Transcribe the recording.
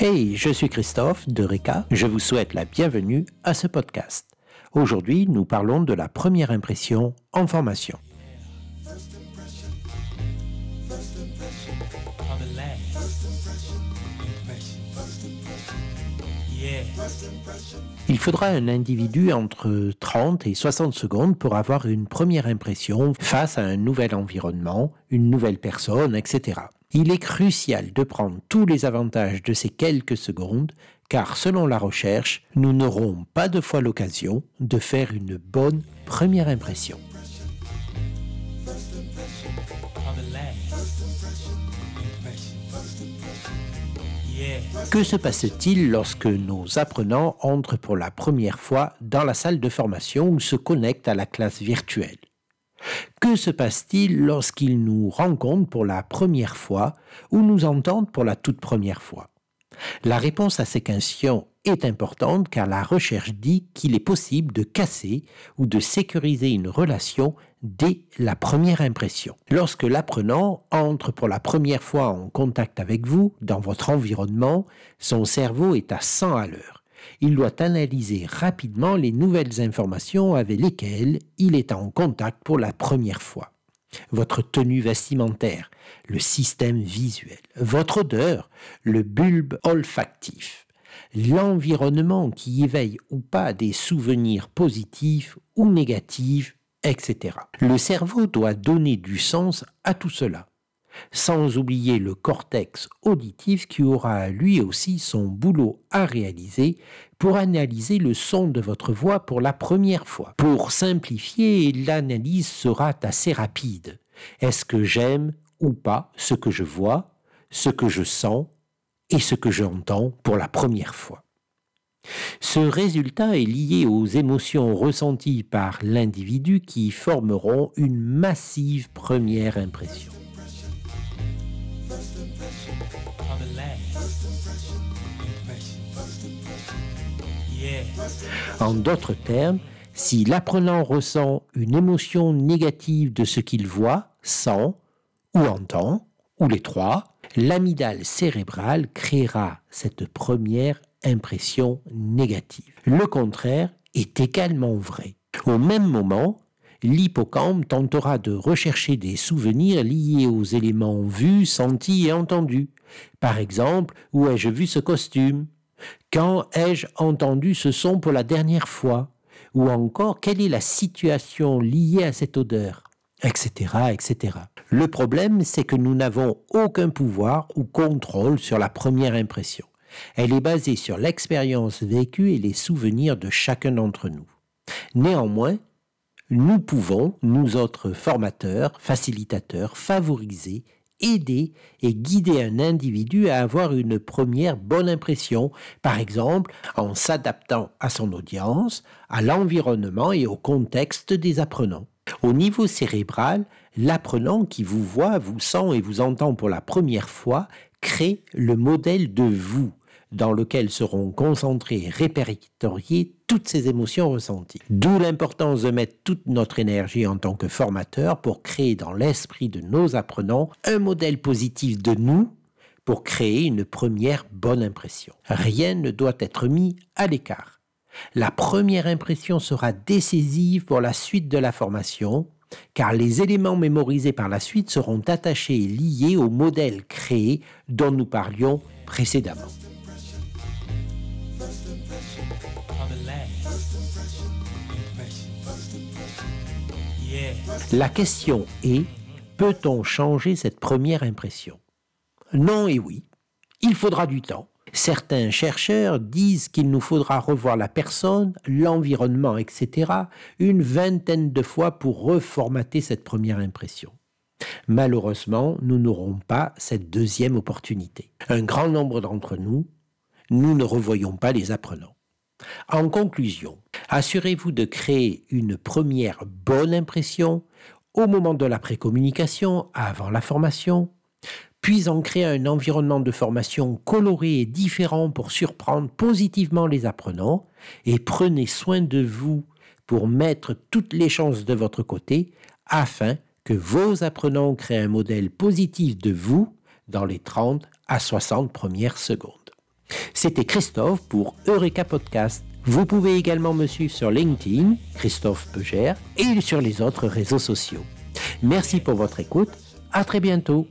Hey, je suis Christophe de RECA. Je vous souhaite la bienvenue à ce podcast. Aujourd'hui, nous parlons de la première impression en formation. Il faudra un individu entre 30 et 60 secondes pour avoir une première impression face à un nouvel environnement, une nouvelle personne, etc. Il est crucial de prendre tous les avantages de ces quelques secondes, car selon la recherche, nous n'aurons pas deux fois l'occasion de faire une bonne première impression. Que se passe-t-il lorsque nos apprenants entrent pour la première fois dans la salle de formation ou se connectent à la classe virtuelle? Que se passe-t-il lorsqu'ils nous rencontrent pour la première fois ou nous entendent pour la toute première fois? La réponse à ces questions est importante car la recherche dit qu'il est possible de casser ou de sécuriser une relation dès la première impression. Lorsque l'apprenant entre pour la première fois en contact avec vous dans votre environnement, son cerveau est à 100 à l'heure. Il doit analyser rapidement les nouvelles informations avec lesquelles il est en contact pour la première fois. Votre tenue vestimentaire, le système visuel, votre odeur, le bulbe olfactif, l'environnement qui éveille ou pas des souvenirs positifs ou négatifs, etc. Le cerveau doit donner du sens à tout cela, sans oublier le cortex auditif qui aura lui aussi son boulot à réaliser pour analyser le son de votre voix pour la première fois. Pour simplifier, l'analyse sera assez rapide. Est-ce que j'aime ou pas ce que je vois, ce que je sens et ce que j'entends pour la première fois? Ce résultat est lié aux émotions ressenties par l'individu qui formeront une massive première impression. En d'autres termes, si l'apprenant ressent une émotion négative de ce qu'il voit, sent ou entend, ou les trois, l'amygdale cérébrale créera cette première impression négative. Le contraire est également vrai. Au même moment, l'hippocampe tentera de rechercher des souvenirs liés aux éléments vus, sentis et entendus. Par exemple, où ai-je vu ce costume? Quand ai-je entendu ce son pour la dernière fois? Ou encore, quelle est la situation liée à cette odeur? Etc., etc. Le problème, c'est que nous n'avons aucun pouvoir ou contrôle sur la première impression. Elle est basée sur l'expérience vécue et les souvenirs de chacun d'entre nous. Néanmoins, nous pouvons, nous autres formateurs, facilitateurs, favoriser, aider et guider un individu à avoir une première bonne impression, par exemple en s'adaptant à son audience, à l'environnement et au contexte des apprenants. Au niveau cérébral, l'apprenant qui vous voit, vous sent et vous entend pour la première fois crée le modèle de vous dans lequel seront concentrées et répertoriées toutes ces émotions ressenties. D'où l'importance de mettre toute notre énergie en tant que formateur pour créer dans l'esprit de nos apprenants un modèle positif de nous pour créer une première bonne impression. Rien ne doit être mis à l'écart. La première impression sera décisive pour la suite de la formation, car les éléments mémorisés par la suite seront attachés et liés au modèle créé dont nous parlions précédemment. La question est, peut-on changer cette première impression? Non et oui, il faudra du temps. Certains chercheurs disent qu'il nous faudra revoir la personne, l'environnement, etc., une vingtaine de fois pour reformater cette première impression. Malheureusement, nous n'aurons pas cette deuxième opportunité. Un grand nombre d'entre nous, nous ne revoyons pas les apprenants. En conclusion, assurez-vous de créer une première bonne impression au moment de la précommunication, avant la formation, puis en créer un environnement de formation coloré et différent pour surprendre positivement les apprenants, et prenez soin de vous pour mettre toutes les chances de votre côté afin que vos apprenants créent un modèle positif de vous dans les 30 à 60 premières secondes. C'était Christophe pour Eureka Podcast. Vous pouvez également me suivre sur LinkedIn, Christophe Peugère, et sur les autres réseaux sociaux. Merci pour votre écoute. À très bientôt.